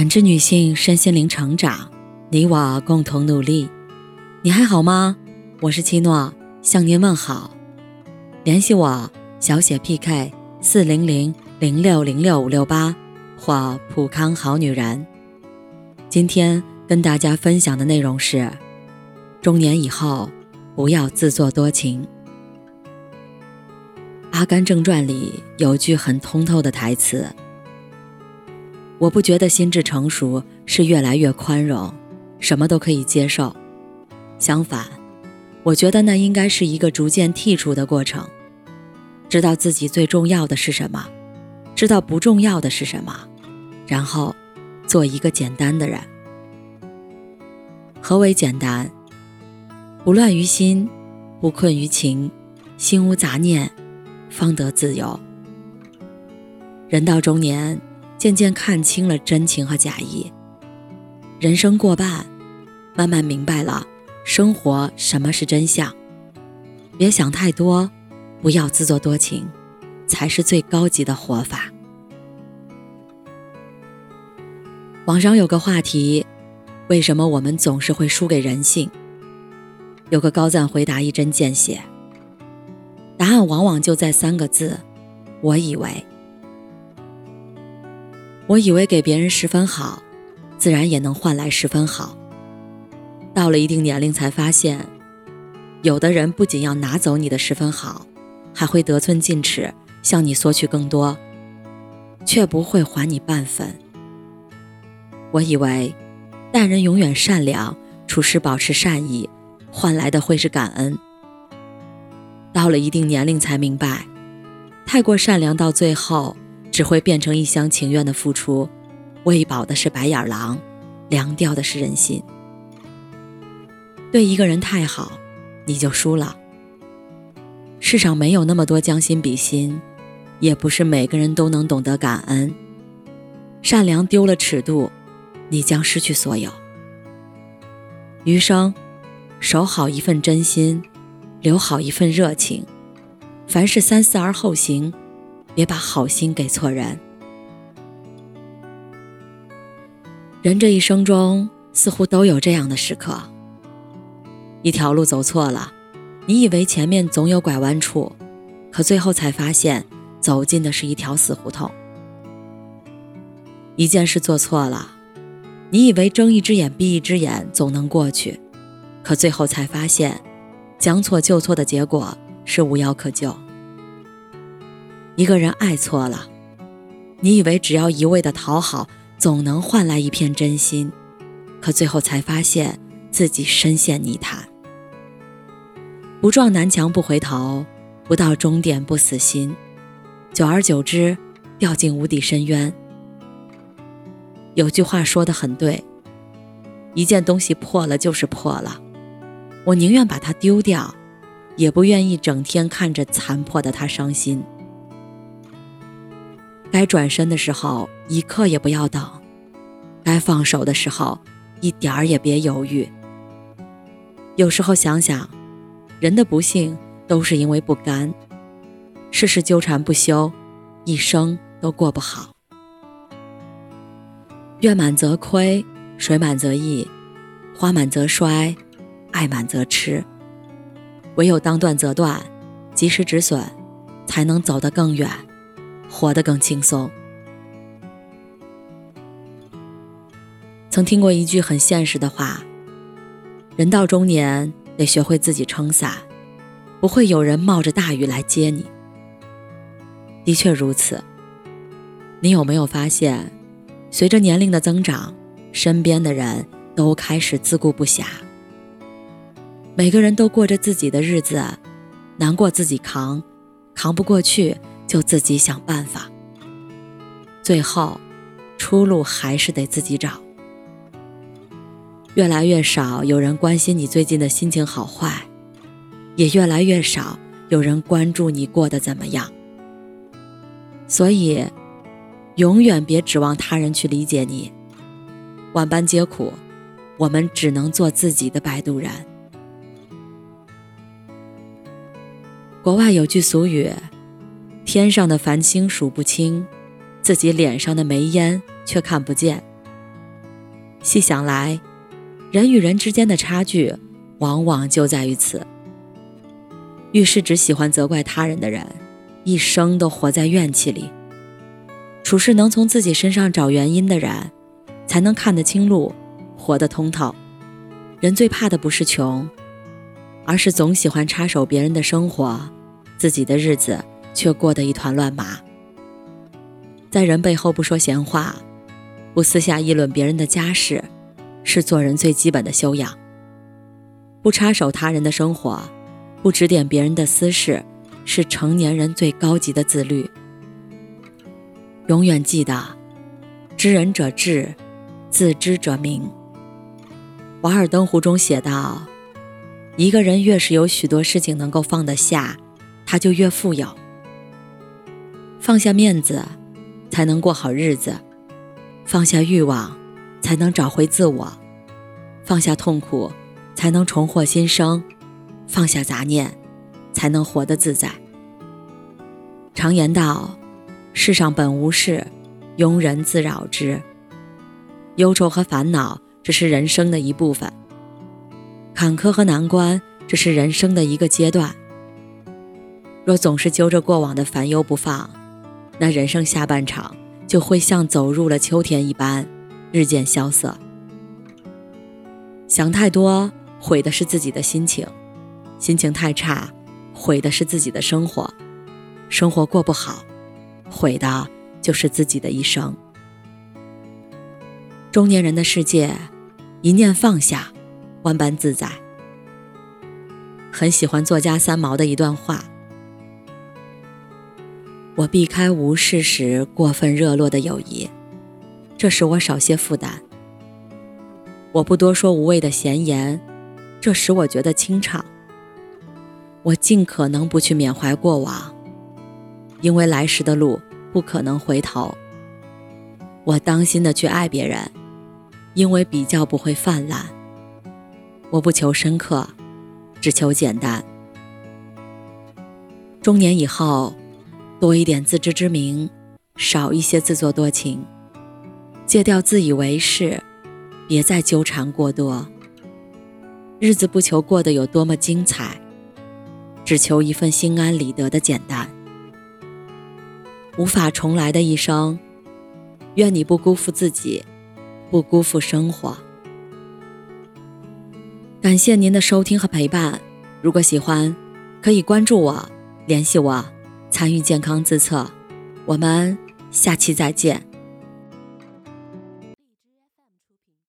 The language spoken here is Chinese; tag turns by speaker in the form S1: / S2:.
S1: 感知女性身心灵成长，你我共同努力。你还好吗？我是七诺，向您问好。联系我小写 PK 四零零零六零六五六八或普康好女人。今天跟大家分享的内容是：中年以后不要自作多情。《阿甘正传》里有句很通透的台词。我不觉得心智成熟是越来越宽容，什么都可以接受。相反，我觉得那应该是一个逐渐剔除的过程，知道自己最重要的是什么，知道不重要的是什么，然后做一个简单的人。何为简单？不乱于心，不困于情，心无杂念，方得自由。人到中年。渐渐看清了真情和假意，人生过半，慢慢明白了生活什么是真相。别想太多，不要自作多情，才是最高级的活法。网上有个话题：为什么我们总是会输给人性？有个高赞回答一针见血，答案往往就在三个字：我以为。我以为给别人十分好，自然也能换来十分好。到了一定年龄才发现，有的人不仅要拿走你的十分好，还会得寸进尺，向你索取更多，却不会还你半分。我以为，待人永远善良，处事保持善意，换来的会是感恩。到了一定年龄才明白，太过善良到最后。只会变成一厢情愿的付出，喂饱的是白眼狼，凉掉的是人心。对一个人太好，你就输了。世上没有那么多将心比心，也不是每个人都能懂得感恩。善良丢了尺度，你将失去所有。余生，守好一份真心，留好一份热情。凡事三思而后行。别把好心给错人。人这一生中，似乎都有这样的时刻：一条路走错了，你以为前面总有拐弯处，可最后才发现走进的是一条死胡同；一件事做错了，你以为睁一只眼闭一只眼总能过去，可最后才发现将错就错的结果是无药可救。一个人爱错了，你以为只要一味的讨好，总能换来一片真心，可最后才发现自己深陷泥潭。不撞南墙不回头，不到终点不死心，久而久之，掉进无底深渊。有句话说的很对，一件东西破了就是破了，我宁愿把它丢掉，也不愿意整天看着残破的它伤心。该转身的时候，一刻也不要等；该放手的时候，一点儿也别犹豫。有时候想想，人的不幸都是因为不甘，事事纠缠不休，一生都过不好。月满则亏，水满则溢，花满则衰，爱满则痴。唯有当断则断，及时止损，才能走得更远。活得更轻松。曾听过一句很现实的话：“人到中年，得学会自己撑伞，不会有人冒着大雨来接你。”的确如此。你有没有发现，随着年龄的增长，身边的人都开始自顾不暇，每个人都过着自己的日子，难过自己扛，扛不过去。就自己想办法，最后出路还是得自己找。越来越少有人关心你最近的心情好坏，也越来越少有人关注你过得怎么样。所以，永远别指望他人去理解你，万般皆苦，我们只能做自己的摆渡人。国外有句俗语。天上的繁星数不清，自己脸上的煤烟却看不见。细想来，人与人之间的差距，往往就在于此。遇事只喜欢责怪他人的人，一生都活在怨气里；处事能从自己身上找原因的人，才能看得清路，活得通透。人最怕的不是穷，而是总喜欢插手别人的生活，自己的日子却过得一团乱麻。在人背后不说闲话，不私下议论别人的家事，是做人最基本的修养。不插手他人的生活，不指点别人的私事，是成年人最高级的自律。永远记得，知人者智，自知者明。《瓦尔登湖》中写道：“一个人越是有许多事情能够放得下，他就越富有。放下面子。”才能过好日子，放下欲望，才能找回自我；放下痛苦，才能重获新生；放下杂念，才能活得自在。常言道：“世上本无事，庸人自扰之。”忧愁和烦恼只是人生的一部分，坎坷和难关只是人生的一个阶段。若总是揪着过往的烦忧不放，那人生下半场就会像走入了秋天一般，日渐萧瑟。想太多，毁的是自己的心情；心情太差，毁的是自己的生活；生活过不好，毁的就是自己的一生。中年人的世界，一念放下，万般自在。很喜欢作家三毛的一段话。我避开无事时过分热络的友谊，这使我少些负担。我不多说无谓的闲言，这使我觉得清畅。我尽可能不去缅怀过往，因为来时的路不可能回头。我当心的去爱别人，因为比较不会泛滥。我不求深刻，只求简单。中年以后。多一点自知之明，少一些自作多情，戒掉自以为是，别再纠缠过多。日子不求过得有多么精彩，只求一份心安理得的简单。无法重来的一生，愿你不辜负自己，不辜负生活。感谢您的收听和陪伴，如果喜欢，可以关注我，联系我。参与健康自测，我们下期再见。